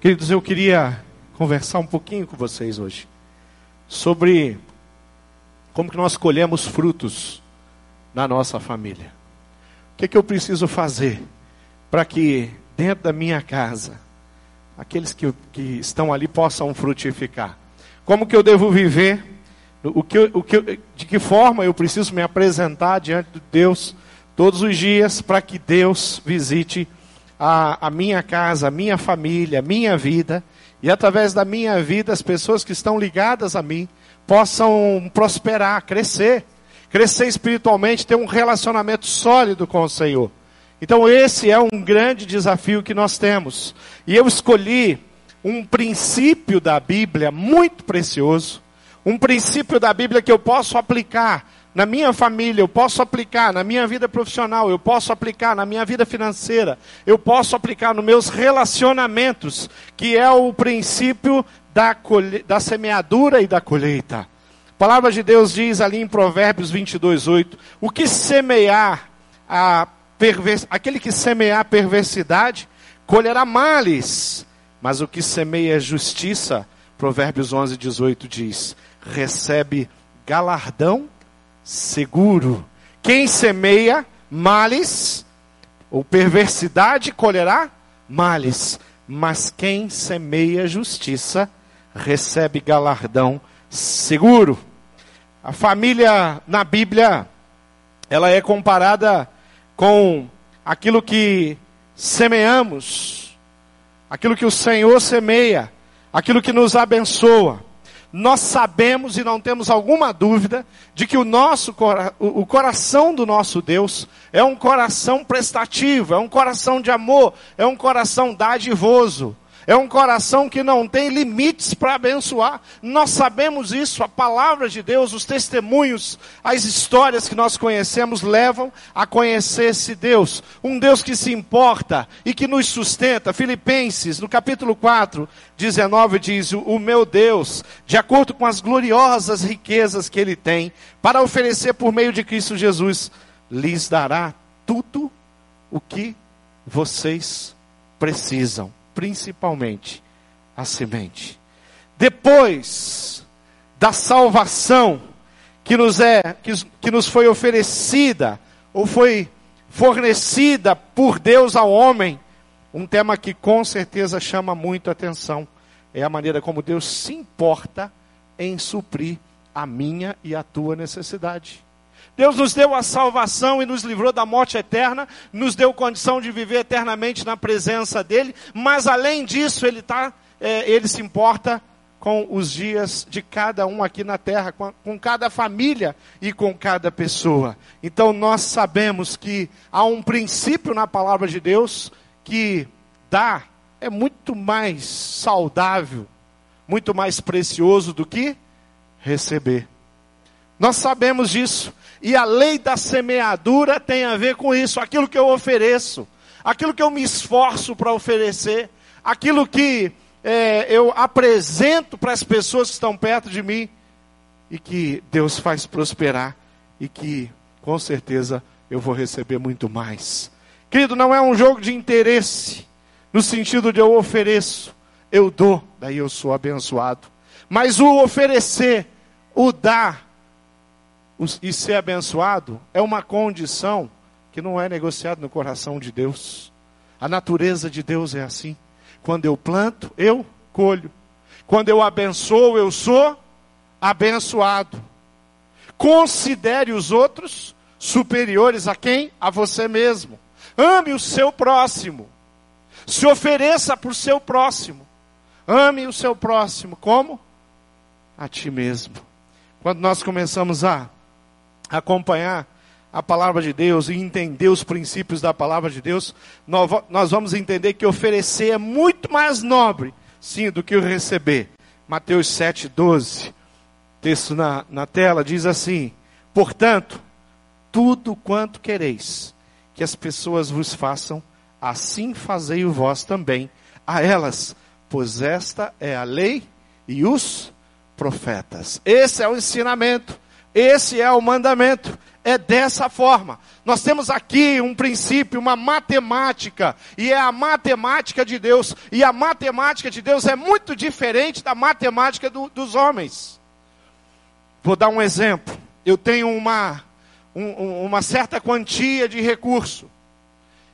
Queridos, eu queria conversar um pouquinho com vocês hoje sobre como que nós colhemos frutos na nossa família. O que, que eu preciso fazer para que dentro da minha casa aqueles que, que estão ali possam frutificar? Como que eu devo viver? O que, o que, de que forma eu preciso me apresentar diante de Deus todos os dias para que Deus visite a, a minha casa, a minha família, a minha vida, e através da minha vida as pessoas que estão ligadas a mim possam prosperar, crescer, crescer espiritualmente, ter um relacionamento sólido com o Senhor. Então esse é um grande desafio que nós temos. E eu escolhi um princípio da Bíblia muito precioso, um princípio da Bíblia que eu posso aplicar na minha família, eu posso aplicar na minha vida profissional, eu posso aplicar na minha vida financeira, eu posso aplicar nos meus relacionamentos, que é o princípio da, colhe... da semeadura e da colheita. A palavra de Deus diz ali em Provérbios 22, 8: o que semear a pervers... aquele que semear perversidade, colherá males, mas o que semeia justiça, Provérbios 11, 18 diz, recebe galardão seguro. Quem semeia males ou perversidade colherá males, mas quem semeia justiça recebe galardão seguro. A família na Bíblia, ela é comparada com aquilo que semeamos, aquilo que o Senhor semeia, aquilo que nos abençoa nós sabemos e não temos alguma dúvida de que o nosso o coração do nosso Deus é um coração prestativo, é um coração de amor, é um coração dadivoso. É um coração que não tem limites para abençoar. Nós sabemos isso, a palavra de Deus, os testemunhos, as histórias que nós conhecemos levam a conhecer esse Deus. Um Deus que se importa e que nos sustenta. Filipenses, no capítulo 4, 19 diz: O meu Deus, de acordo com as gloriosas riquezas que ele tem, para oferecer por meio de Cristo Jesus, lhes dará tudo o que vocês precisam principalmente a semente. Depois da salvação que nos é que, que nos foi oferecida ou foi fornecida por Deus ao homem, um tema que com certeza chama muito atenção é a maneira como Deus se importa em suprir a minha e a tua necessidade. Deus nos deu a salvação e nos livrou da morte eterna, nos deu condição de viver eternamente na presença dEle, mas além disso, Ele, tá, é, ele se importa com os dias de cada um aqui na terra, com, com cada família e com cada pessoa. Então nós sabemos que há um princípio na palavra de Deus que dá é muito mais saudável, muito mais precioso do que receber. Nós sabemos disso. E a lei da semeadura tem a ver com isso, aquilo que eu ofereço, aquilo que eu me esforço para oferecer, aquilo que é, eu apresento para as pessoas que estão perto de mim e que Deus faz prosperar e que com certeza eu vou receber muito mais. Querido, não é um jogo de interesse, no sentido de eu ofereço, eu dou, daí eu sou abençoado. Mas o oferecer, o dar, e ser abençoado é uma condição que não é negociada no coração de Deus. A natureza de Deus é assim. Quando eu planto, eu colho. Quando eu abençoo, eu sou abençoado. Considere os outros superiores a quem? A você mesmo. Ame o seu próximo. Se ofereça por seu próximo. Ame o seu próximo como? A ti mesmo. Quando nós começamos a acompanhar a palavra de Deus e entender os princípios da palavra de Deus, nós vamos entender que oferecer é muito mais nobre, sim, do que o receber. Mateus 7, 12, texto na, na tela, diz assim: Portanto, tudo quanto quereis que as pessoas vos façam, assim fazei o vós também a elas, pois esta é a lei e os profetas. Esse é o ensinamento esse é o mandamento. é dessa forma. Nós temos aqui um princípio, uma matemática, e é a matemática de Deus. E a matemática de Deus é muito diferente da matemática do, dos homens. Vou dar um exemplo. Eu tenho uma, um, uma certa quantia de recurso.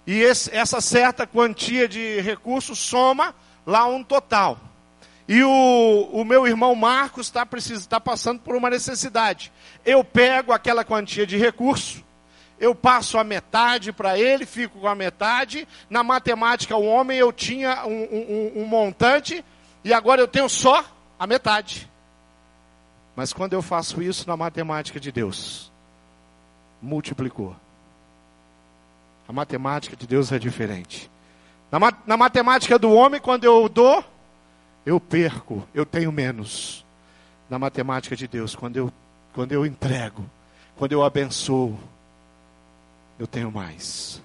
E esse, essa certa quantia de recurso soma lá um total. E o, o meu irmão Marcos está tá passando por uma necessidade. Eu pego aquela quantia de recurso, eu passo a metade para ele, fico com a metade. Na matemática, o homem eu tinha um, um, um montante e agora eu tenho só a metade. Mas quando eu faço isso na matemática de Deus, multiplicou. A matemática de Deus é diferente. Na, na matemática do homem, quando eu dou, eu perco, eu tenho menos. Na matemática de Deus, quando eu, quando eu entrego, quando eu abençoo, eu tenho mais.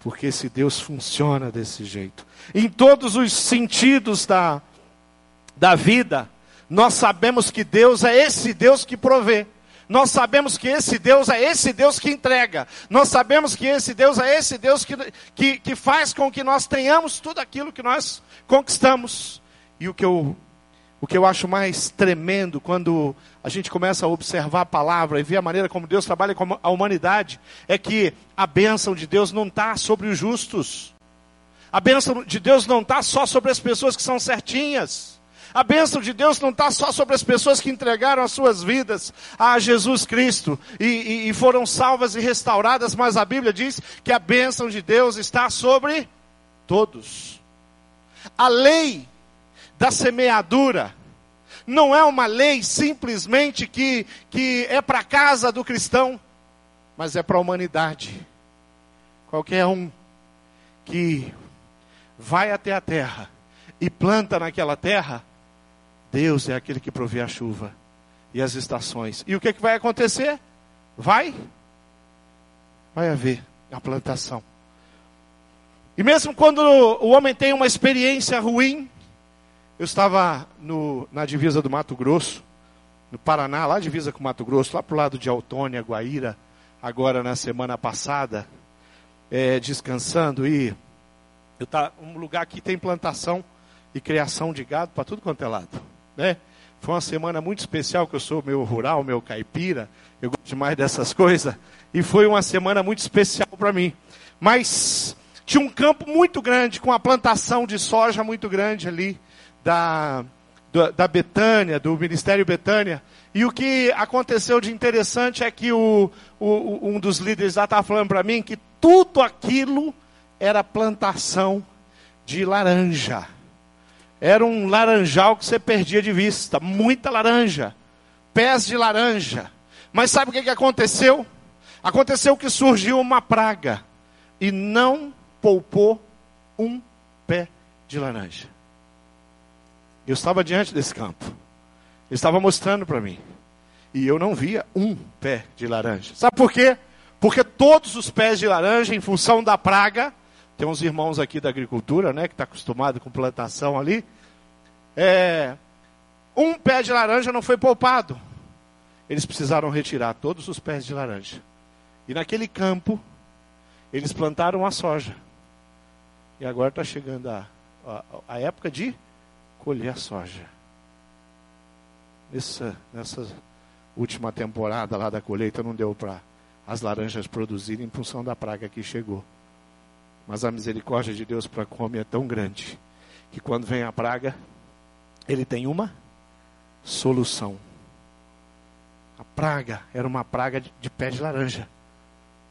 Porque esse Deus funciona desse jeito. Em todos os sentidos da, da vida, nós sabemos que Deus é esse Deus que provê. Nós sabemos que esse Deus é esse Deus que entrega. Nós sabemos que esse Deus é esse Deus que, que, que faz com que nós tenhamos tudo aquilo que nós conquistamos. E o que eu, o que eu acho mais tremendo quando a gente começa a observar a palavra e ver a maneira como Deus trabalha com a humanidade é que a bênção de Deus não está sobre os justos. A bênção de Deus não está só sobre as pessoas que são certinhas. A bênção de Deus não está só sobre as pessoas que entregaram as suas vidas a Jesus Cristo e, e, e foram salvas e restauradas, mas a Bíblia diz que a bênção de Deus está sobre todos. A lei da semeadura não é uma lei simplesmente que, que é para a casa do cristão, mas é para a humanidade. Qualquer um que vai até a terra e planta naquela terra, Deus é aquele que provê a chuva e as estações. E o que, que vai acontecer? Vai? Vai haver a plantação. E mesmo quando o homem tem uma experiência ruim, eu estava no, na divisa do Mato Grosso, no Paraná, lá divisa com o Mato Grosso, lá para o lado de Autônia, Guaíra, agora na semana passada, é, descansando e eu tá um lugar que tem plantação e criação de gado para tudo quanto é lado né? Foi uma semana muito especial, que eu sou meu rural, meu caipira, eu gosto demais dessas coisas, e foi uma semana muito especial para mim. Mas tinha um campo muito grande, com uma plantação de soja muito grande ali, da, da, da Betânia, do Ministério Betânia. E o que aconteceu de interessante é que o, o um dos líderes lá estava falando para mim que tudo aquilo era plantação de laranja. Era um laranjal que você perdia de vista, muita laranja, pés de laranja. Mas sabe o que, que aconteceu? Aconteceu que surgiu uma praga e não poupou um pé de laranja. Eu estava diante desse campo. Ele estava mostrando para mim. E eu não via um pé de laranja. Sabe por quê? Porque todos os pés de laranja, em função da praga, tem uns irmãos aqui da agricultura, né, que está acostumado com plantação ali. É, um pé de laranja não foi poupado. Eles precisaram retirar todos os pés de laranja. E naquele campo, eles plantaram a soja. E agora está chegando a, a, a, época de colher a soja. Nessa, nessa última temporada lá da colheita não deu para as laranjas produzirem em função da praga que chegou. Mas a misericórdia de Deus para comer é tão grande que quando vem a praga, ele tem uma solução. A praga era uma praga de, de pé de laranja,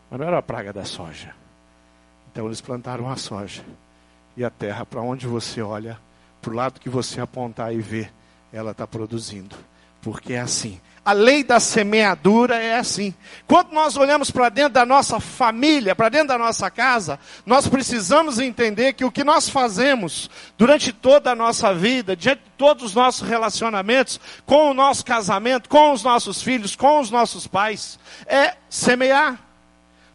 mas não era a praga da soja. Então eles plantaram a soja. E a terra, para onde você olha, para o lado que você apontar e ver, ela está produzindo. Porque é assim. A lei da semeadura é assim. Quando nós olhamos para dentro da nossa família, para dentro da nossa casa, nós precisamos entender que o que nós fazemos durante toda a nossa vida, diante de todos os nossos relacionamentos, com o nosso casamento, com os nossos filhos, com os nossos pais, é semear.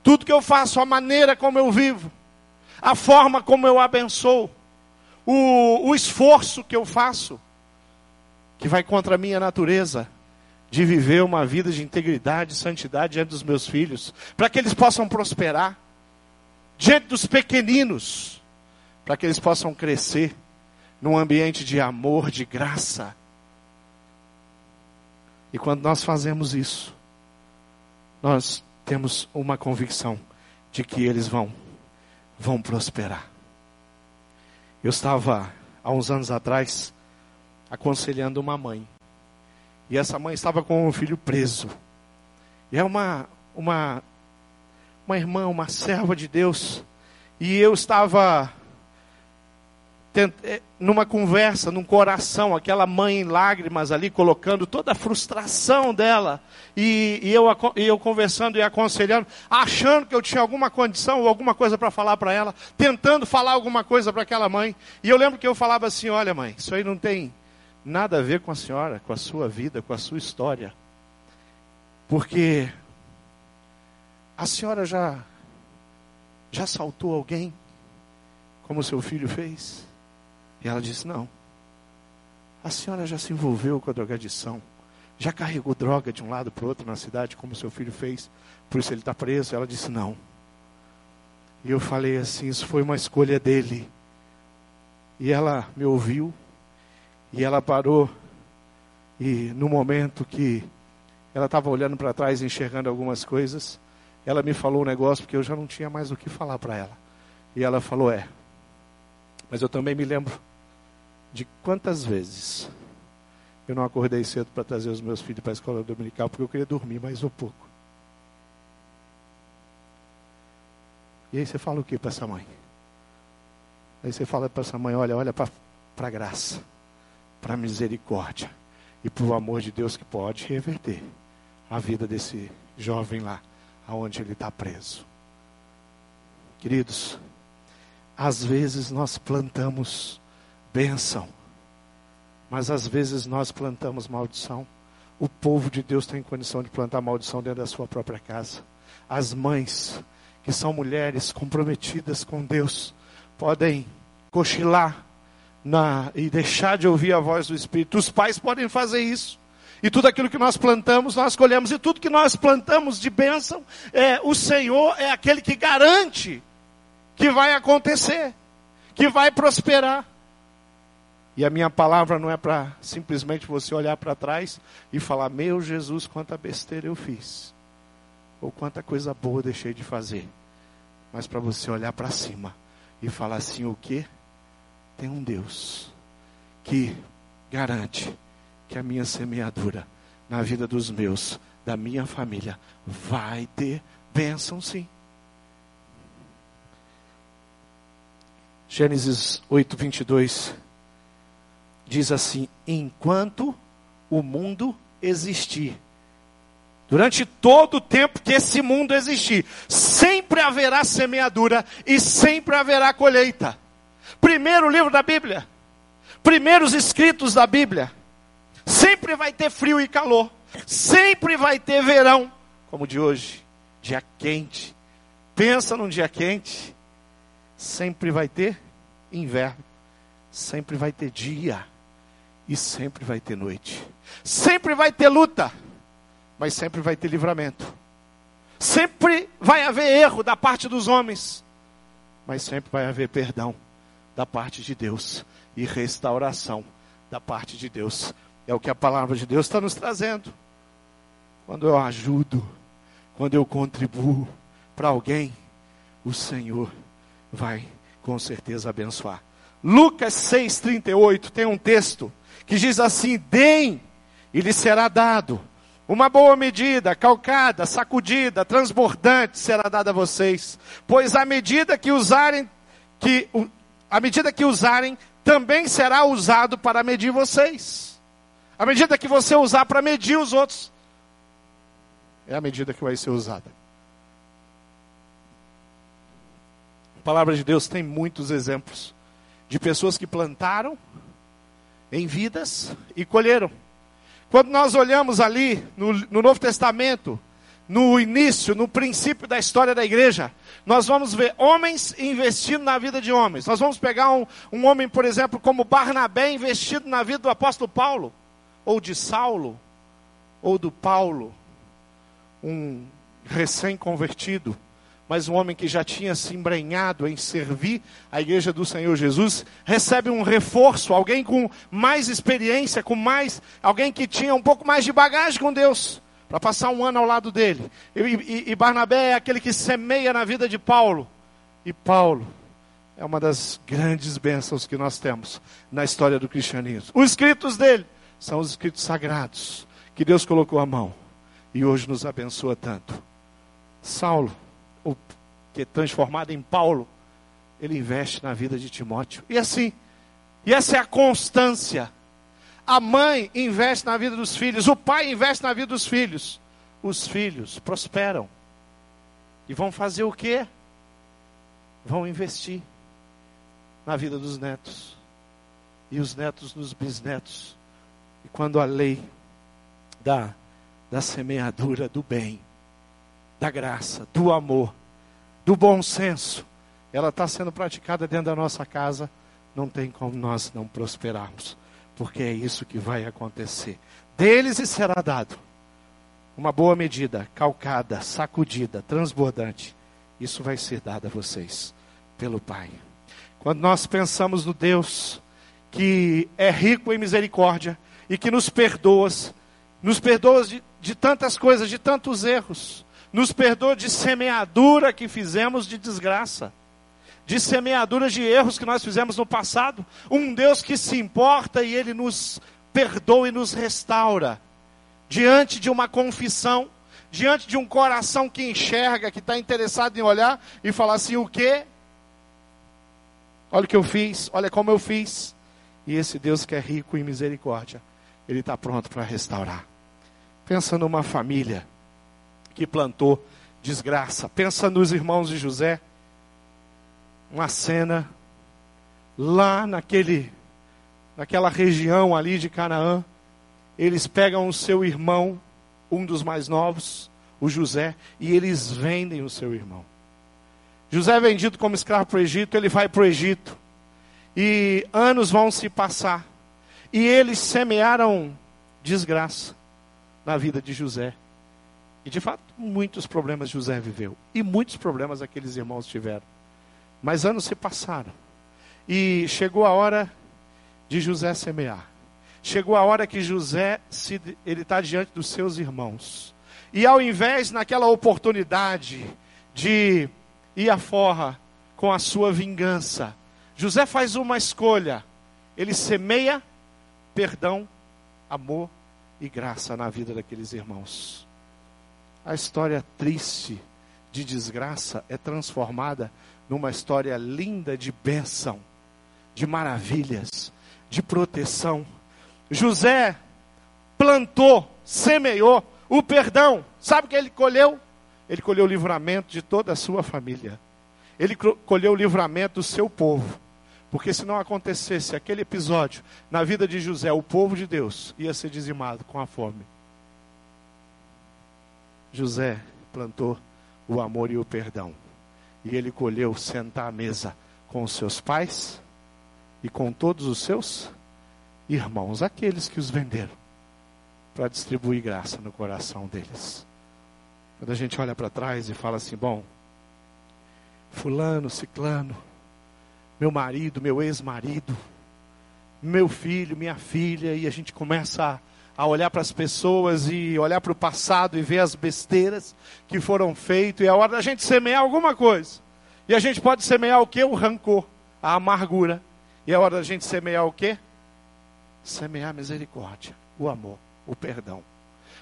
Tudo que eu faço, a maneira como eu vivo, a forma como eu abençoo, o, o esforço que eu faço, que vai contra a minha natureza de viver uma vida de integridade santidade diante dos meus filhos, para que eles possam prosperar, diante dos pequeninos, para que eles possam crescer num ambiente de amor, de graça. E quando nós fazemos isso, nós temos uma convicção de que eles vão vão prosperar. Eu estava há uns anos atrás aconselhando uma mãe. E essa mãe estava com um filho preso. E é uma uma uma irmã, uma serva de Deus. E eu estava numa conversa, num coração, aquela mãe em lágrimas ali, colocando toda a frustração dela, e, e eu, e eu conversando e aconselhando, achando que eu tinha alguma condição ou alguma coisa para falar para ela, tentando falar alguma coisa para aquela mãe. E eu lembro que eu falava assim: Olha, mãe, isso aí não tem nada a ver com a senhora, com a sua vida, com a sua história, porque a senhora já, já assaltou alguém, como seu filho fez? E ela disse: Não. A senhora já se envolveu com a drogadição. Já carregou droga de um lado para o outro na cidade, como seu filho fez. Por isso ele está preso. Ela disse: Não. E eu falei assim: Isso foi uma escolha dele. E ela me ouviu. E ela parou. E no momento que ela estava olhando para trás, enxergando algumas coisas, ela me falou um negócio, porque eu já não tinha mais o que falar para ela. E ela falou: É. Mas eu também me lembro de quantas vezes eu não acordei cedo para trazer os meus filhos para a escola dominical porque eu queria dormir mais um pouco. E aí você fala o que para essa mãe? Aí você fala para essa mãe, olha, olha para a graça, para a misericórdia e para o amor de Deus que pode reverter a vida desse jovem lá, aonde ele está preso. Queridos, às vezes nós plantamos bênção. Mas às vezes nós plantamos maldição. O povo de Deus tem condição de plantar maldição dentro da sua própria casa. As mães, que são mulheres comprometidas com Deus, podem cochilar na, e deixar de ouvir a voz do Espírito. Os pais podem fazer isso. E tudo aquilo que nós plantamos, nós colhemos. E tudo que nós plantamos de bênção, é, o Senhor é aquele que garante que vai acontecer, que vai prosperar. E a minha palavra não é para simplesmente você olhar para trás e falar: Meu Jesus, quanta besteira eu fiz, ou quanta coisa boa eu deixei de fazer. Mas para você olhar para cima e falar assim: O que? Tem um Deus que garante que a minha semeadura na vida dos meus, da minha família, vai ter bênção sim. Gênesis 8, 22 diz assim: enquanto o mundo existir. Durante todo o tempo que esse mundo existir, sempre haverá semeadura e sempre haverá colheita. Primeiro livro da Bíblia, primeiros escritos da Bíblia. Sempre vai ter frio e calor, sempre vai ter verão, como de hoje, dia quente. Pensa num dia quente, sempre vai ter inverno, sempre vai ter dia e sempre vai ter noite. Sempre vai ter luta, mas sempre vai ter livramento. Sempre vai haver erro da parte dos homens, mas sempre vai haver perdão da parte de Deus e restauração da parte de Deus. É o que a palavra de Deus está nos trazendo. Quando eu ajudo, quando eu contribuo para alguém, o Senhor vai com certeza abençoar. Lucas 6,38 tem um texto que diz assim: deem e lhe será dado. Uma boa medida, calcada, sacudida, transbordante será dada a vocês, pois a medida que usarem, que a medida que usarem, também será usado para medir vocês. A medida que você usar para medir os outros, é a medida que vai ser usada. A palavra de Deus tem muitos exemplos de pessoas que plantaram em vidas e colheram. Quando nós olhamos ali no, no Novo Testamento, no início, no princípio da história da igreja, nós vamos ver homens investindo na vida de homens. Nós vamos pegar um, um homem, por exemplo, como Barnabé investido na vida do apóstolo Paulo, ou de Saulo, ou do Paulo, um recém-convertido, mas um homem que já tinha se embrenhado em servir a igreja do Senhor Jesus, recebe um reforço, alguém com mais experiência, com mais, alguém que tinha um pouco mais de bagagem com Deus, para passar um ano ao lado dele. E, e, e Barnabé é aquele que semeia na vida de Paulo. E Paulo é uma das grandes bênçãos que nós temos na história do cristianismo. Os escritos dele são os escritos sagrados que Deus colocou à mão e hoje nos abençoa tanto. Saulo, o que é transformado em Paulo, ele investe na vida de Timóteo. E assim, e essa é a constância. A mãe investe na vida dos filhos, o pai investe na vida dos filhos. Os filhos prosperam. E vão fazer o quê? Vão investir na vida dos netos. E os netos nos bisnetos. E quando a lei da, da semeadura do bem, da graça, do amor, do bom senso, ela está sendo praticada dentro da nossa casa, não tem como nós não prosperarmos, porque é isso que vai acontecer. Deles e será dado uma boa medida, calcada, sacudida, transbordante. Isso vai ser dado a vocês pelo Pai. Quando nós pensamos no Deus que é rico em misericórdia e que nos perdoa, nos perdoa de, de tantas coisas, de tantos erros, nos perdoa de semeadura que fizemos de desgraça, de semeadura de erros que nós fizemos no passado. Um Deus que se importa e Ele nos perdoa e nos restaura. Diante de uma confissão, diante de um coração que enxerga, que está interessado em olhar e falar assim: o que? Olha o que eu fiz, olha como eu fiz. E esse Deus que é rico em misericórdia, Ele está pronto para restaurar. Pensa numa família que plantou desgraça. Pensa nos irmãos de José. Uma cena lá naquele, naquela região ali de Canaã. Eles pegam o seu irmão, um dos mais novos, o José, e eles vendem o seu irmão. José é vendido como escravo para o Egito, ele vai para o Egito. E anos vão se passar. E eles semearam desgraça na vida de José. E de fato, muitos problemas José viveu. E muitos problemas aqueles irmãos tiveram. Mas anos se passaram. E chegou a hora de José semear. Chegou a hora que José se, ele está diante dos seus irmãos. E ao invés, naquela oportunidade de e a forra com a sua vingança. José faz uma escolha. Ele semeia perdão, amor e graça na vida daqueles irmãos. A história triste de desgraça é transformada numa história linda de bênção, de maravilhas, de proteção. José plantou, semeou o perdão. Sabe o que ele colheu? Ele colheu o livramento de toda a sua família. Ele colheu o livramento do seu povo. Porque se não acontecesse aquele episódio na vida de José, o povo de Deus ia ser dizimado com a fome. José plantou o amor e o perdão. E ele colheu sentar à mesa com os seus pais e com todos os seus irmãos, aqueles que os venderam, para distribuir graça no coração deles. Quando a gente olha para trás e fala assim, bom, fulano, ciclano, meu marido, meu ex-marido, meu filho, minha filha, e a gente começa a, a olhar para as pessoas e olhar para o passado e ver as besteiras que foram feitas, e é hora da gente semear alguma coisa. E a gente pode semear o que? O rancor, a amargura. E é hora da gente semear o que? Semear a misericórdia, o amor, o perdão.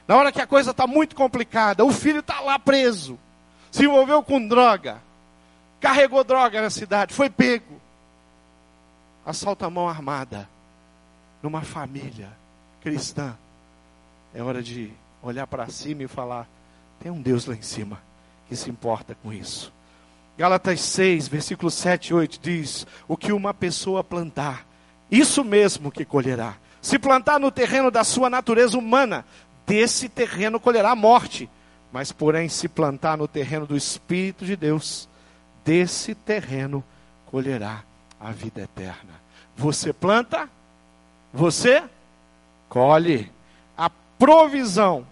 Na hora que a coisa está muito complicada, o filho está lá preso, se envolveu com droga, carregou droga na cidade, foi pego. Assalta a mão armada numa família cristã. É hora de olhar para cima e falar: tem um Deus lá em cima que se importa com isso. Gálatas 6, versículo 7 e 8 diz: O que uma pessoa plantar, isso mesmo que colherá. Se plantar no terreno da sua natureza humana, desse terreno colherá a morte. Mas, porém, se plantar no terreno do Espírito de Deus, desse terreno colherá a vida eterna. Você planta, você colhe. A provisão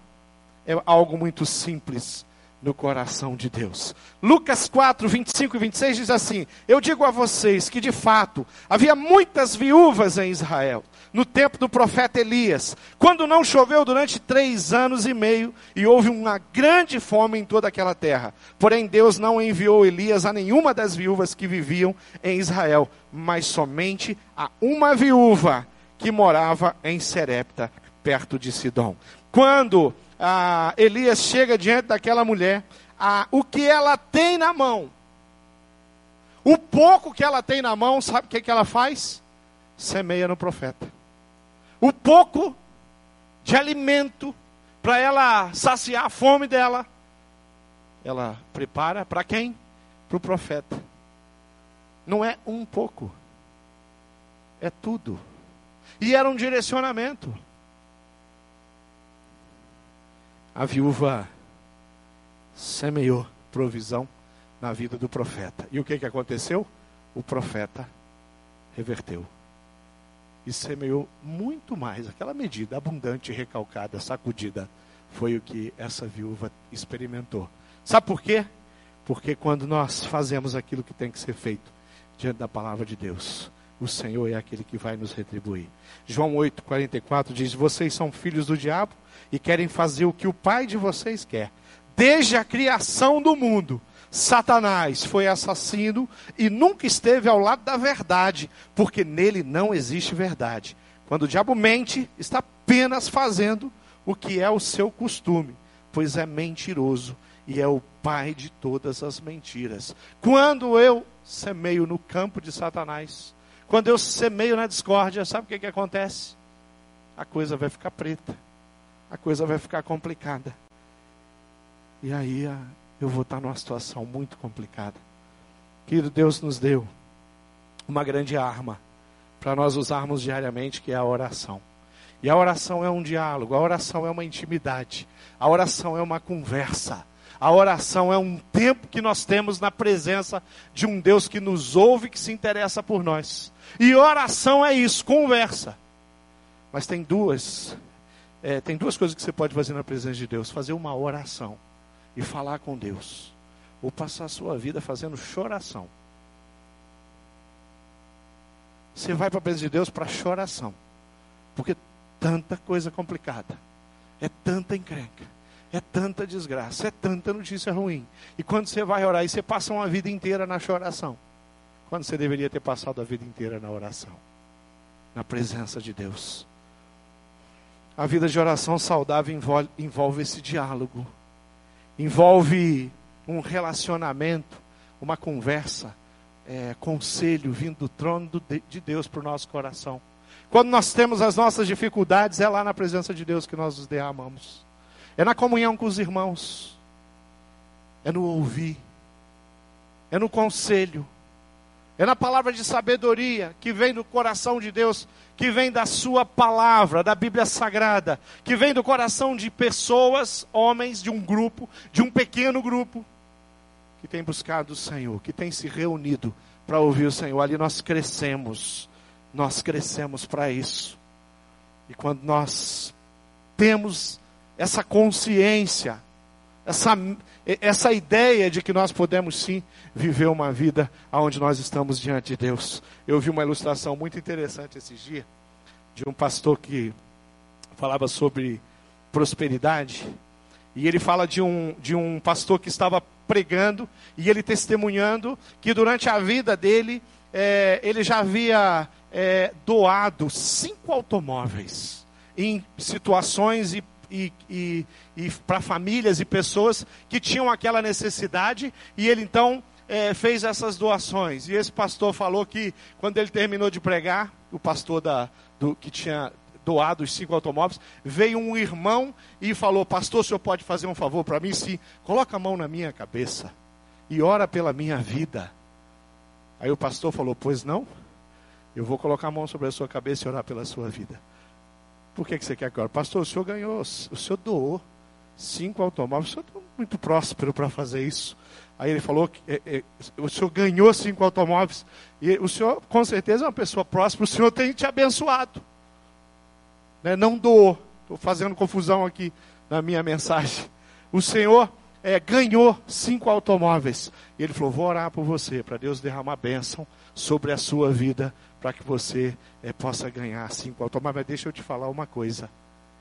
é algo muito simples no coração de Deus. Lucas 4, 25 e 26 diz assim: Eu digo a vocês que de fato havia muitas viúvas em Israel, no tempo do profeta Elias, quando não choveu durante três anos e meio e houve uma grande fome em toda aquela terra. Porém, Deus não enviou Elias a nenhuma das viúvas que viviam em Israel, mas somente a uma viúva que morava em Serepta, perto de Sidom. Quando ah, Elias chega diante daquela mulher, ah, o que ela tem na mão, o pouco que ela tem na mão, sabe o que, que ela faz? Semeia no profeta. O pouco de alimento para ela saciar a fome dela, ela prepara para quem? Para o profeta. Não é um pouco, é tudo. E era um direcionamento. a viúva semeou provisão na vida do profeta. E o que, que aconteceu? O profeta reverteu. E semeou muito mais. Aquela medida abundante, recalcada, sacudida, foi o que essa viúva experimentou. Sabe por quê? Porque quando nós fazemos aquilo que tem que ser feito diante da palavra de Deus, o Senhor é aquele que vai nos retribuir. João 8,44 diz: Vocês são filhos do diabo e querem fazer o que o pai de vocês quer. Desde a criação do mundo, Satanás foi assassino e nunca esteve ao lado da verdade, porque nele não existe verdade. Quando o diabo mente, está apenas fazendo o que é o seu costume, pois é mentiroso e é o pai de todas as mentiras. Quando eu semeio no campo de Satanás, quando eu semeio na discórdia, sabe o que, que acontece? A coisa vai ficar preta a coisa vai ficar complicada. E aí ah, eu vou estar numa situação muito complicada. Querido, Deus nos deu uma grande arma para nós usarmos diariamente, que é a oração. E a oração é um diálogo, a oração é uma intimidade, a oração é uma conversa. A oração é um tempo que nós temos na presença de um Deus que nos ouve, que se interessa por nós. E oração é isso, conversa. Mas tem duas é, tem duas coisas que você pode fazer na presença de Deus: fazer uma oração e falar com Deus, ou passar a sua vida fazendo choração. Você vai para a presença de Deus para choração, porque tanta coisa complicada, é tanta encrenca, é tanta desgraça, é tanta notícia ruim. E quando você vai orar, e você passa uma vida inteira na choração, quando você deveria ter passado a vida inteira na oração, na presença de Deus. A vida de oração saudável envolve, envolve esse diálogo, envolve um relacionamento, uma conversa, é, conselho vindo do trono de Deus para o nosso coração. Quando nós temos as nossas dificuldades, é lá na presença de Deus que nós nos derramamos. É na comunhão com os irmãos. É no ouvir. É no conselho. É na palavra de sabedoria que vem do coração de Deus, que vem da Sua palavra, da Bíblia Sagrada, que vem do coração de pessoas, homens, de um grupo, de um pequeno grupo, que tem buscado o Senhor, que tem se reunido para ouvir o Senhor. Ali nós crescemos, nós crescemos para isso. E quando nós temos essa consciência, essa, essa ideia de que nós podemos sim viver uma vida onde nós estamos diante de Deus. Eu vi uma ilustração muito interessante esses dias, de um pastor que falava sobre prosperidade, e ele fala de um, de um pastor que estava pregando, e ele testemunhando que durante a vida dele, é, ele já havia é, doado cinco automóveis em situações e e, e, e para famílias e pessoas que tinham aquela necessidade, e ele então é, fez essas doações. E esse pastor falou que quando ele terminou de pregar, o pastor da, do, que tinha doado os cinco automóveis, veio um irmão e falou: Pastor, o senhor pode fazer um favor para mim? Sim, coloca a mão na minha cabeça e ora pela minha vida. Aí o pastor falou: Pois não? Eu vou colocar a mão sobre a sua cabeça e orar pela sua vida. Por que, que você quer agora? Pastor, o senhor ganhou, o senhor doou cinco automóveis, o senhor está muito próspero para fazer isso. Aí ele falou que é, é, o senhor ganhou cinco automóveis, e o senhor, com certeza, é uma pessoa próspera, o senhor tem te abençoado. Né? Não doou, Estou fazendo confusão aqui na minha mensagem. O Senhor é, ganhou cinco automóveis. E ele falou: Vou orar por você, para Deus derramar bênção sobre a sua vida, para que você é, possa ganhar cinco automóveis. Mas deixa eu te falar uma coisa: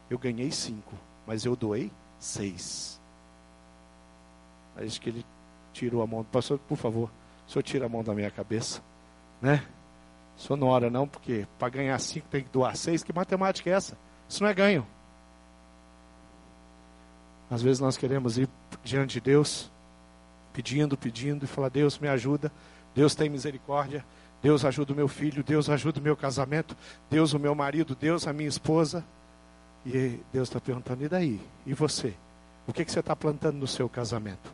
eu ganhei cinco, mas eu doei seis. Acho que ele tirou a mão. Pastor, por favor, o senhor tira a mão da minha cabeça. Né? O senhor não ora, não, porque para ganhar cinco tem que doar seis. Que matemática é essa? Isso não é ganho. Às vezes nós queremos ir diante de Deus, pedindo, pedindo, e falar: Deus me ajuda, Deus tem misericórdia, Deus ajuda o meu filho, Deus ajuda o meu casamento, Deus o meu marido, Deus a minha esposa. E Deus está perguntando: e daí? E você? O que, que você está plantando no seu casamento?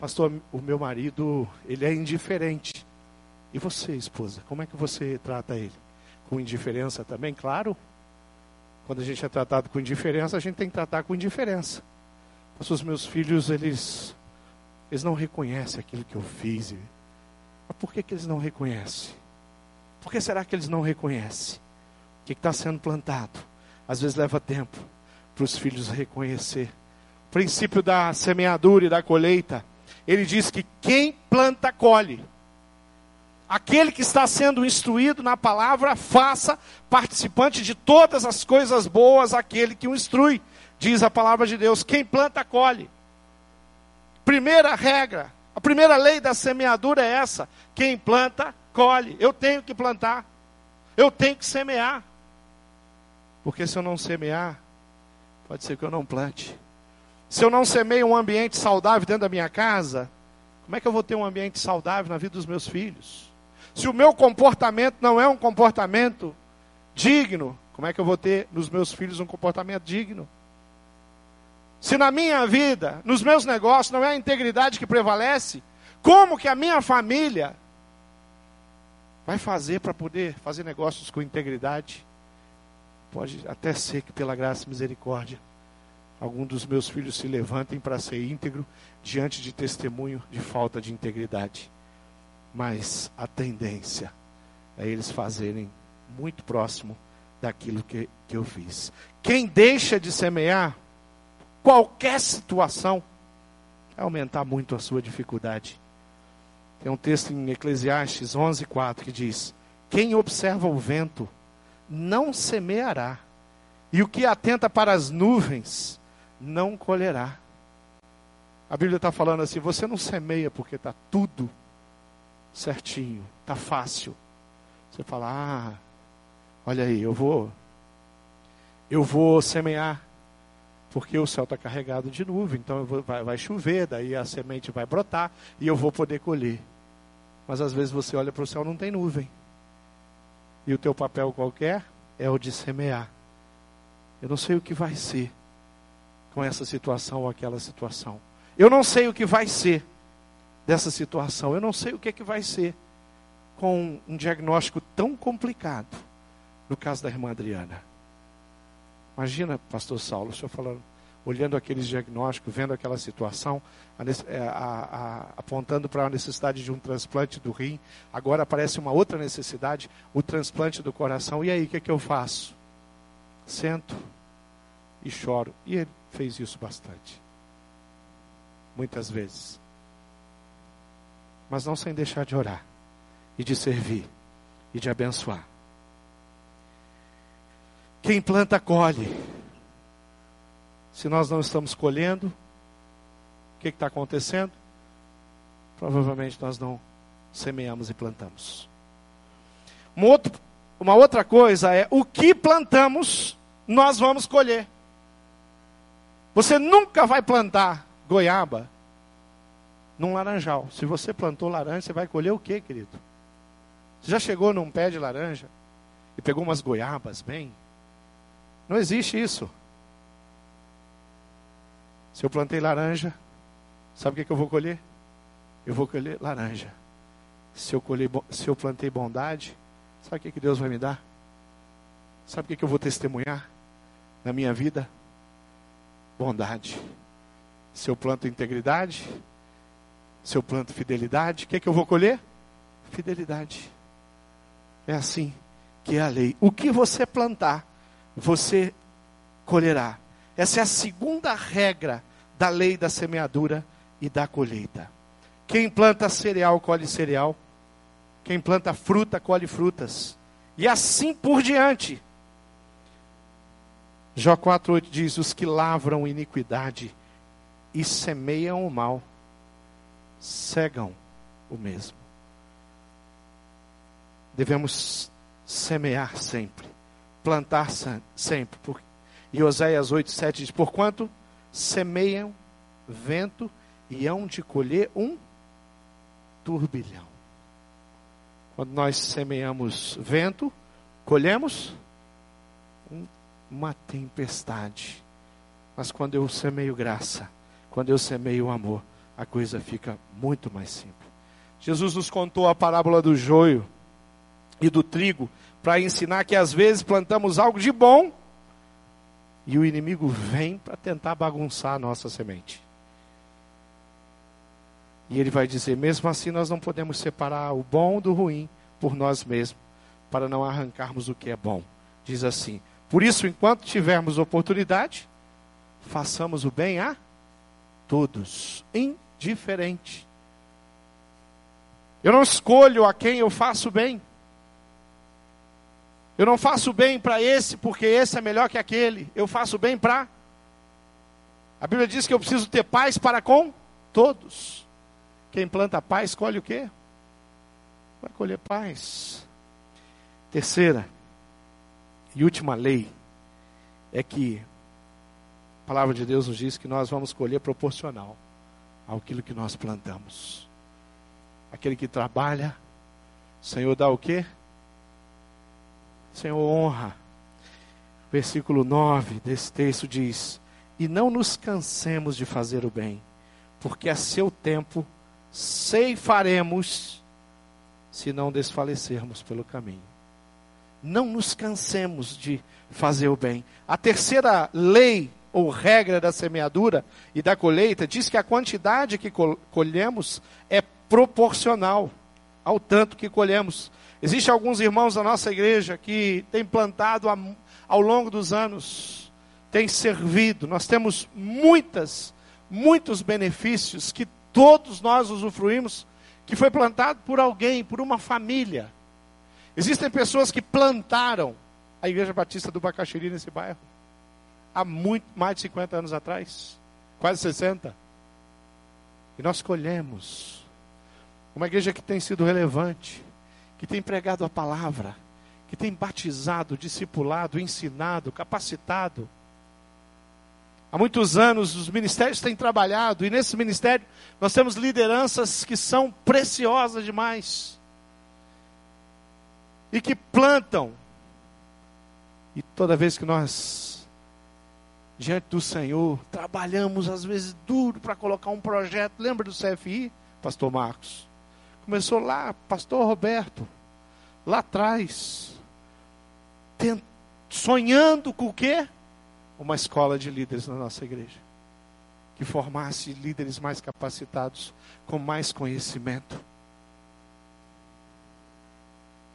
Pastor, o meu marido, ele é indiferente. E você, esposa, como é que você trata ele? Com indiferença também, claro? Quando a gente é tratado com indiferença, a gente tem que tratar com indiferença. Os meus filhos, eles, eles não reconhecem aquilo que eu fiz. Mas por que, que eles não reconhecem? Por que será que eles não reconhecem? O que está sendo plantado? Às vezes leva tempo para os filhos reconhecer. O princípio da semeadura e da colheita. Ele diz que quem planta, colhe. Aquele que está sendo instruído na palavra, faça participante de todas as coisas boas aquele que o instrui, diz a palavra de Deus. Quem planta, colhe. Primeira regra, a primeira lei da semeadura é essa: quem planta, colhe. Eu tenho que plantar, eu tenho que semear. Porque se eu não semear, pode ser que eu não plante. Se eu não semeio um ambiente saudável dentro da minha casa, como é que eu vou ter um ambiente saudável na vida dos meus filhos? Se o meu comportamento não é um comportamento digno, como é que eu vou ter nos meus filhos um comportamento digno? Se na minha vida, nos meus negócios, não é a integridade que prevalece, como que a minha família vai fazer para poder fazer negócios com integridade? Pode até ser que, pela graça e misericórdia, algum dos meus filhos se levantem para ser íntegro diante de testemunho de falta de integridade mas a tendência é eles fazerem muito próximo daquilo que, que eu fiz. Quem deixa de semear, qualquer situação, vai aumentar muito a sua dificuldade. Tem um texto em Eclesiastes 11:4 que diz: Quem observa o vento não semeará, e o que atenta para as nuvens não colherá. A Bíblia está falando assim: você não semeia porque está tudo certinho, tá fácil. Você fala: "Ah, olha aí, eu vou eu vou semear porque o céu está carregado de nuvem, então vou, vai, vai chover, daí a semente vai brotar e eu vou poder colher. Mas às vezes você olha para o céu não tem nuvem. E o teu papel qualquer é o de semear. Eu não sei o que vai ser com essa situação ou aquela situação. Eu não sei o que vai ser dessa situação. Eu não sei o que, é que vai ser com um diagnóstico tão complicado no caso da irmã Adriana. Imagina, pastor Saulo, o senhor falando, olhando aqueles diagnósticos, vendo aquela situação, a, é, a, a, apontando para a necessidade de um transplante do rim. Agora aparece uma outra necessidade, o transplante do coração. E aí, o que, é que eu faço? Sento e choro. E ele fez isso bastante. Muitas vezes mas não sem deixar de orar e de servir e de abençoar. Quem planta, colhe. Se nós não estamos colhendo, o que está acontecendo? Provavelmente nós não semeamos e plantamos. Um outro, uma outra coisa é o que plantamos, nós vamos colher. Você nunca vai plantar goiaba num laranjal. Se você plantou laranja, você vai colher o que, querido? Você já chegou num pé de laranja e pegou umas goiabas bem? Não existe isso. Se eu plantei laranja, sabe o que, que eu vou colher? Eu vou colher laranja. Se eu, colher, se eu plantei bondade, sabe o que, que Deus vai me dar? Sabe o que, que eu vou testemunhar na minha vida? Bondade. Se eu planto integridade, se eu planto fidelidade, o que, que eu vou colher? Fidelidade. É assim que é a lei. O que você plantar, você colherá. Essa é a segunda regra da lei da semeadura e da colheita. Quem planta cereal, colhe cereal. Quem planta fruta, colhe frutas. E assim por diante. Jó 4,8 diz: Os que lavram iniquidade e semeiam o mal, cegam o mesmo. Devemos semear sempre, plantar sempre. E Oséias 8,7 diz: Porquanto semeiam vento e hão de colher um turbilhão. Quando nós semeamos vento, colhemos um, uma tempestade. Mas quando eu semeio graça, quando eu semeio amor, a coisa fica muito mais simples. Jesus nos contou a parábola do joio e do trigo para ensinar que às vezes plantamos algo de bom e o inimigo vem para tentar bagunçar a nossa semente. E ele vai dizer: mesmo assim, nós não podemos separar o bom do ruim por nós mesmos, para não arrancarmos o que é bom. Diz assim: por isso, enquanto tivermos oportunidade, façamos o bem a todos, indiferente. Eu não escolho a quem eu faço bem. Eu não faço bem para esse porque esse é melhor que aquele. Eu faço bem para. A Bíblia diz que eu preciso ter paz para com todos. Quem planta paz, colhe o quê? Vai colher paz. Terceira e última lei é que a palavra de Deus nos diz que nós vamos colher proporcional àquilo que nós plantamos. Aquele que trabalha, o Senhor dá o quê? Senhor honra. Versículo 9 desse texto diz: E não nos cansemos de fazer o bem, porque a seu tempo ceifaremos se não desfalecermos pelo caminho. Não nos cansemos de fazer o bem. A terceira lei ou regra da semeadura e da colheita diz que a quantidade que colhemos é proporcional ao tanto que colhemos. Existem alguns irmãos da nossa igreja que têm plantado ao longo dos anos, têm servido. Nós temos muitas, muitos benefícios que todos nós usufruímos, que foi plantado por alguém, por uma família. Existem pessoas que plantaram a Igreja Batista do Bacaxiri nesse bairro há muito mais de 50 anos atrás, quase 60. E nós colhemos uma igreja que tem sido relevante, que tem pregado a palavra, que tem batizado, discipulado, ensinado, capacitado Há muitos anos os ministérios têm trabalhado e nesse ministério nós temos lideranças que são preciosas demais e que plantam. E toda vez que nós, diante do Senhor, trabalhamos às vezes duro para colocar um projeto, lembra do CFI, Pastor Marcos? Começou lá, Pastor Roberto, lá atrás, sonhando com o quê? uma escola de líderes na nossa igreja. Que formasse líderes mais capacitados, com mais conhecimento.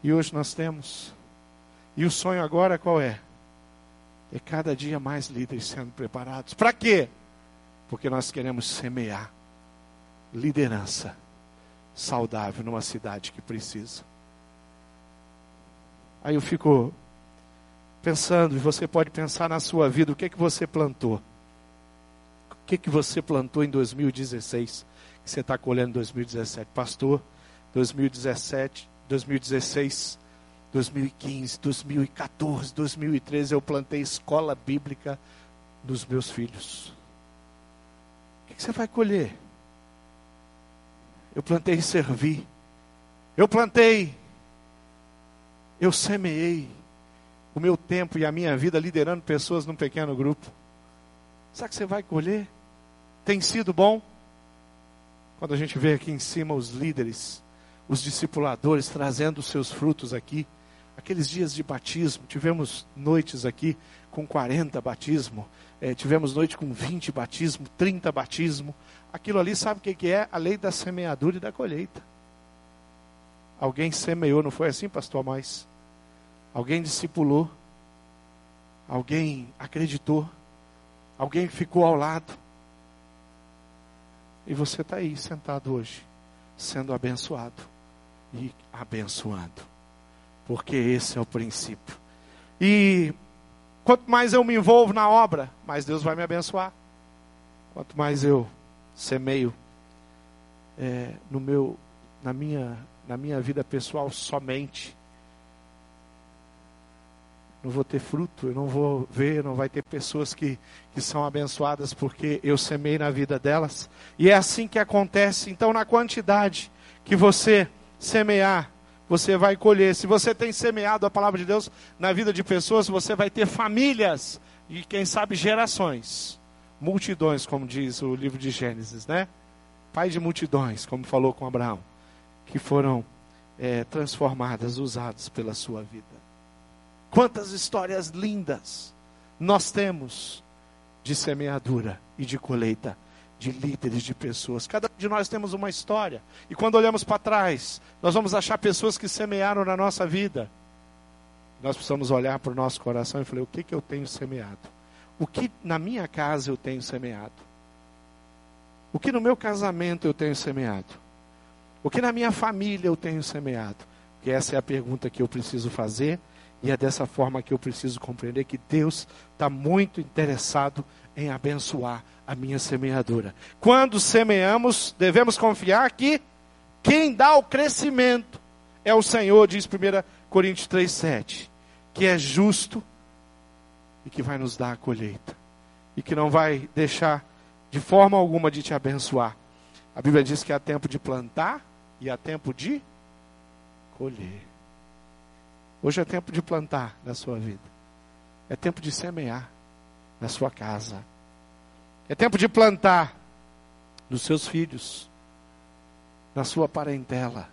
E hoje nós temos. E o sonho agora qual é? É cada dia mais líderes sendo preparados. Para quê? Porque nós queremos semear liderança saudável numa cidade que precisa. Aí eu fico pensando, e você pode pensar na sua vida, o que é que você plantou? O que é que você plantou em 2016, que você está colhendo em 2017? Pastor, 2017, 2016, 2015, 2014, 2013, eu plantei escola bíblica dos meus filhos. O que, é que você vai colher? Eu plantei servir. Eu plantei. Eu semeei o meu tempo e a minha vida liderando pessoas num pequeno grupo. Sabe que você vai colher? Tem sido bom? Quando a gente vê aqui em cima os líderes, os discipuladores trazendo os seus frutos aqui, aqueles dias de batismo, tivemos noites aqui com 40 batismo, é, tivemos noite com 20 batismo, 30 batismo. Aquilo ali, sabe o que, que é? A lei da semeadura e da colheita. Alguém semeou, não foi assim, pastor? Mais Alguém discipulou. alguém acreditou, alguém ficou ao lado. E você está aí sentado hoje, sendo abençoado e abençoando, porque esse é o princípio. E quanto mais eu me envolvo na obra, mais Deus vai me abençoar. Quanto mais eu semeio é, no meu, na minha, na minha vida pessoal somente, não vou ter fruto, eu não vou ver, não vai ter pessoas que, que são abençoadas porque eu semei na vida delas. E é assim que acontece. Então, na quantidade que você semear, você vai colher. Se você tem semeado a palavra de Deus na vida de pessoas, você vai ter famílias e, quem sabe, gerações. Multidões, como diz o livro de Gênesis, né? Pai de multidões, como falou com Abraão, que foram é, transformadas, usadas pela sua vida. Quantas histórias lindas nós temos de semeadura e de colheita, de líderes, de pessoas. Cada um de nós temos uma história. E quando olhamos para trás, nós vamos achar pessoas que semearam na nossa vida. Nós precisamos olhar para o nosso coração e falar: o que, que eu tenho semeado? O que na minha casa eu tenho semeado? O que no meu casamento eu tenho semeado? O que na minha família eu tenho semeado? Que essa é a pergunta que eu preciso fazer e é dessa forma que eu preciso compreender que Deus está muito interessado em abençoar a minha semeadura. Quando semeamos, devemos confiar que quem dá o crescimento é o Senhor, diz 1 Coríntios 3,7, que é justo e que vai nos dar a colheita, e que não vai deixar de forma alguma de te abençoar. A Bíblia diz que há tempo de plantar e há tempo de colher. Hoje é tempo de plantar na sua vida. É tempo de semear na sua casa. É tempo de plantar nos seus filhos, na sua parentela.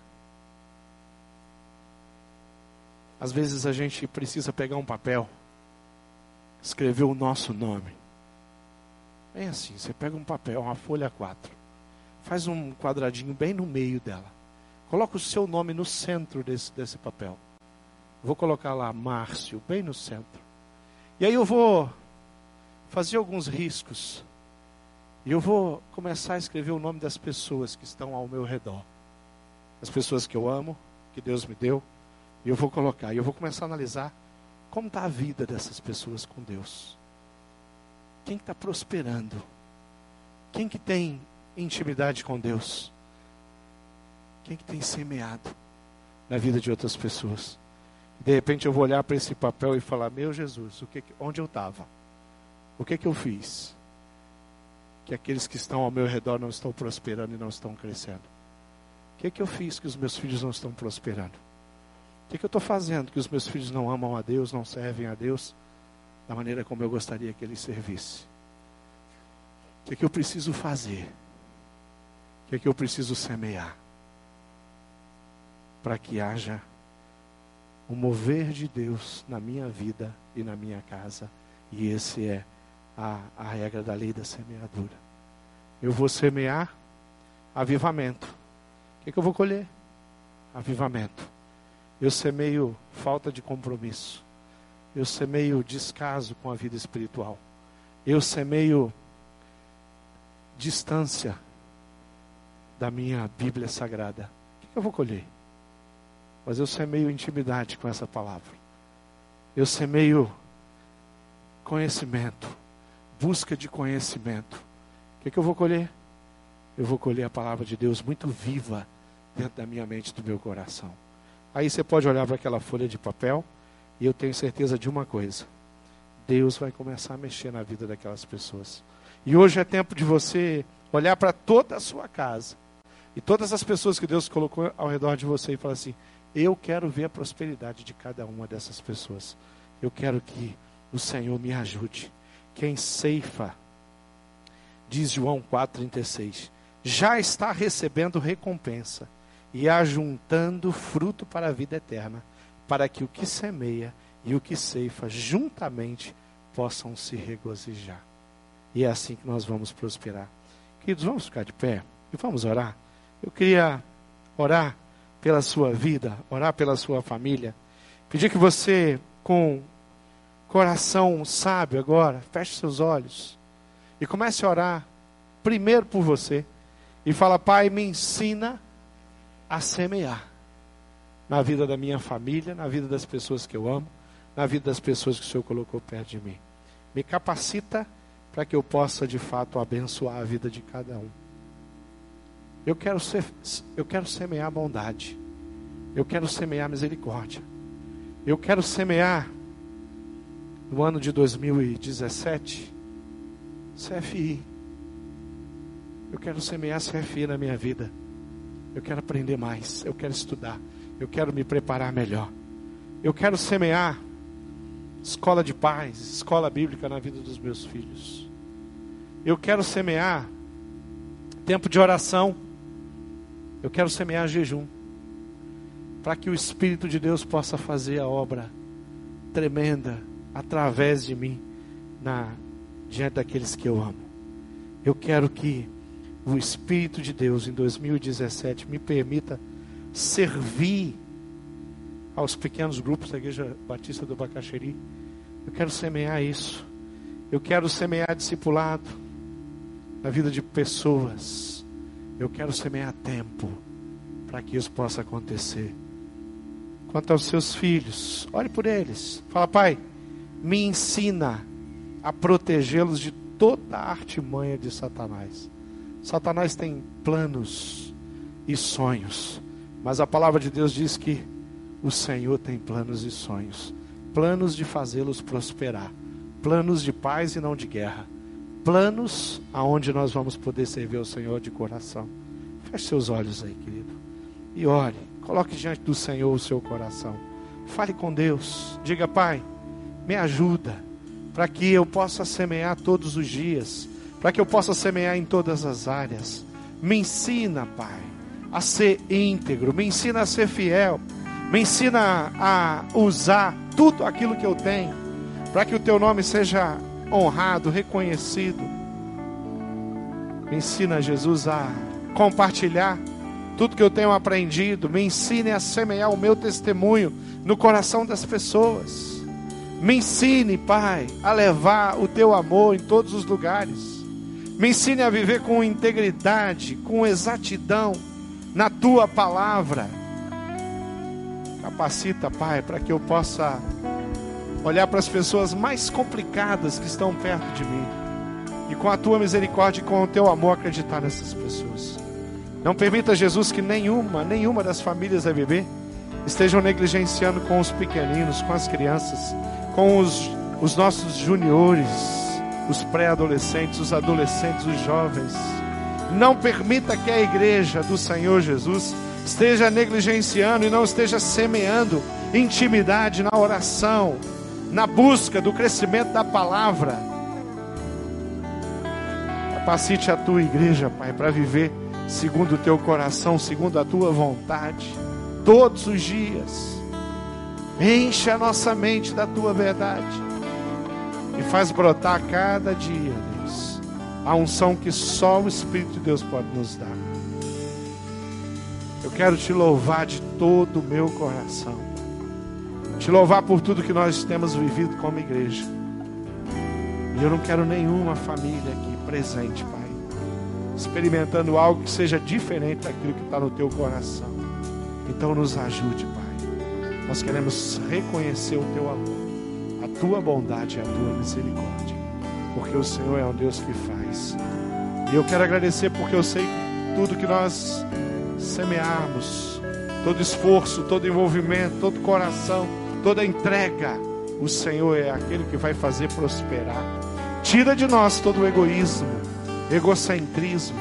Às vezes a gente precisa pegar um papel, escrever o nosso nome. Bem assim, você pega um papel, uma folha 4, faz um quadradinho bem no meio dela. Coloca o seu nome no centro desse, desse papel. Vou colocar lá Márcio, bem no centro. E aí eu vou fazer alguns riscos. E eu vou começar a escrever o nome das pessoas que estão ao meu redor. As pessoas que eu amo, que Deus me deu. E eu vou colocar. E eu vou começar a analisar como está a vida dessas pessoas com Deus. Quem está prosperando? Quem que tem intimidade com Deus? Quem que tem semeado na vida de outras pessoas? De repente eu vou olhar para esse papel e falar: Meu Jesus, o que, onde eu estava? O que, que eu fiz? Que aqueles que estão ao meu redor não estão prosperando e não estão crescendo. O que, que eu fiz que os meus filhos não estão prosperando? O que, que eu estou fazendo que os meus filhos não amam a Deus, não servem a Deus da maneira como eu gostaria que eles servissem? O que, que eu preciso fazer? O que, que eu preciso semear? Para que haja o mover de Deus na minha vida e na minha casa. E esse é a, a regra da lei da semeadura. Eu vou semear avivamento. O que, que eu vou colher? Avivamento. Eu semeio falta de compromisso. Eu semeio descaso com a vida espiritual. Eu semeio distância da minha Bíblia Sagrada. O que, que eu vou colher? Mas eu semeio intimidade com essa palavra. Eu semeio conhecimento, busca de conhecimento. O que, é que eu vou colher? Eu vou colher a palavra de Deus muito viva dentro da minha mente e do meu coração. Aí você pode olhar para aquela folha de papel e eu tenho certeza de uma coisa: Deus vai começar a mexer na vida daquelas pessoas. E hoje é tempo de você olhar para toda a sua casa e todas as pessoas que Deus colocou ao redor de você e falar assim: eu quero ver a prosperidade de cada uma dessas pessoas. Eu quero que o Senhor me ajude. Quem ceifa, diz João 4,36, já está recebendo recompensa e ajuntando fruto para a vida eterna, para que o que semeia e o que ceifa juntamente possam se regozijar. E é assim que nós vamos prosperar. Queridos, vamos ficar de pé e vamos orar. Eu queria orar pela sua vida, orar pela sua família. Pedir que você, com coração sábio agora, feche seus olhos e comece a orar primeiro por você e fala: Pai, me ensina a semear na vida da minha família, na vida das pessoas que eu amo, na vida das pessoas que o Senhor colocou perto de mim. Me capacita para que eu possa de fato abençoar a vida de cada um. Eu quero, ser, eu quero semear bondade. Eu quero semear misericórdia. Eu quero semear no ano de 2017 CFI. Eu quero semear CFI na minha vida. Eu quero aprender mais. Eu quero estudar. Eu quero me preparar melhor. Eu quero semear escola de paz, escola bíblica na vida dos meus filhos. Eu quero semear tempo de oração. Eu quero semear jejum. Para que o Espírito de Deus possa fazer a obra tremenda através de mim na diante daqueles que eu amo. Eu quero que o Espírito de Deus em 2017 me permita servir aos pequenos grupos da Igreja Batista do Bacaxeri. Eu quero semear isso. Eu quero semear discipulado na vida de pessoas. Eu quero semear tempo para que isso possa acontecer. Quanto aos seus filhos, olhe por eles. Fala, pai, me ensina a protegê-los de toda a artimanha de Satanás. Satanás tem planos e sonhos, mas a palavra de Deus diz que o Senhor tem planos e sonhos planos de fazê-los prosperar, planos de paz e não de guerra, planos aonde nós vamos poder servir ao Senhor de coração. Feche seus olhos aí, querido, e ore, coloque diante do Senhor o seu coração. Fale com Deus, diga, Pai, me ajuda para que eu possa semear todos os dias, para que eu possa semear em todas as áreas. Me ensina, Pai, a ser íntegro, me ensina a ser fiel, me ensina a usar tudo aquilo que eu tenho, para que o teu nome seja honrado, reconhecido. Me ensina, Jesus, a compartilhar tudo que eu tenho aprendido. Me ensine a semear o meu testemunho no coração das pessoas. Me ensine, Pai, a levar o teu amor em todos os lugares. Me ensine a viver com integridade, com exatidão na tua palavra. Capacita, Pai, para que eu possa olhar para as pessoas mais complicadas que estão perto de mim e com a tua misericórdia e com o teu amor acreditar nessas pessoas. Não permita, Jesus, que nenhuma, nenhuma das famílias a viver estejam negligenciando com os pequeninos, com as crianças, com os, os nossos juniores, os pré-adolescentes, os adolescentes, os jovens. Não permita que a igreja do Senhor Jesus esteja negligenciando e não esteja semeando intimidade na oração, na busca do crescimento da palavra. Capacite a tua igreja, Pai, para viver segundo o teu coração, segundo a tua vontade, todos os dias Enche a nossa mente da tua verdade e faz brotar cada dia, Deus, a unção que só o Espírito de Deus pode nos dar. Eu quero te louvar de todo o meu coração, te louvar por tudo que nós temos vivido como igreja. E eu não quero nenhuma família aqui presente, Pai, experimentando algo que seja diferente daquilo que está no teu coração. Então nos ajude. Nós queremos reconhecer o teu amor, a tua bondade e a tua misericórdia, porque o Senhor é um Deus que faz. E eu quero agradecer porque eu sei que tudo que nós semearmos, todo esforço, todo envolvimento, todo coração, toda entrega, o Senhor é aquele que vai fazer prosperar. Tira de nós todo o egoísmo, egocentrismo,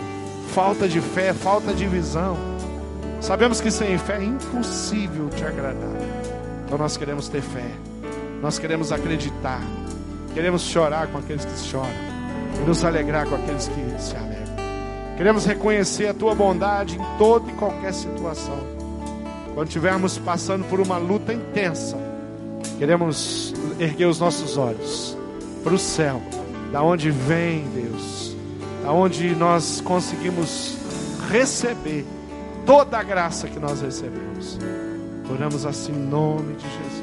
falta de fé, falta de visão. Sabemos que sem fé é impossível te agradar. Então nós queremos ter fé, nós queremos acreditar, queremos chorar com aqueles que choram e nos alegrar com aqueles que se alegram. Queremos reconhecer a tua bondade em toda e qualquer situação. Quando estivermos passando por uma luta intensa, queremos erguer os nossos olhos para o céu, da onde vem Deus, da onde nós conseguimos receber toda a graça que nós recebemos. Oramos assim em nome de Jesus.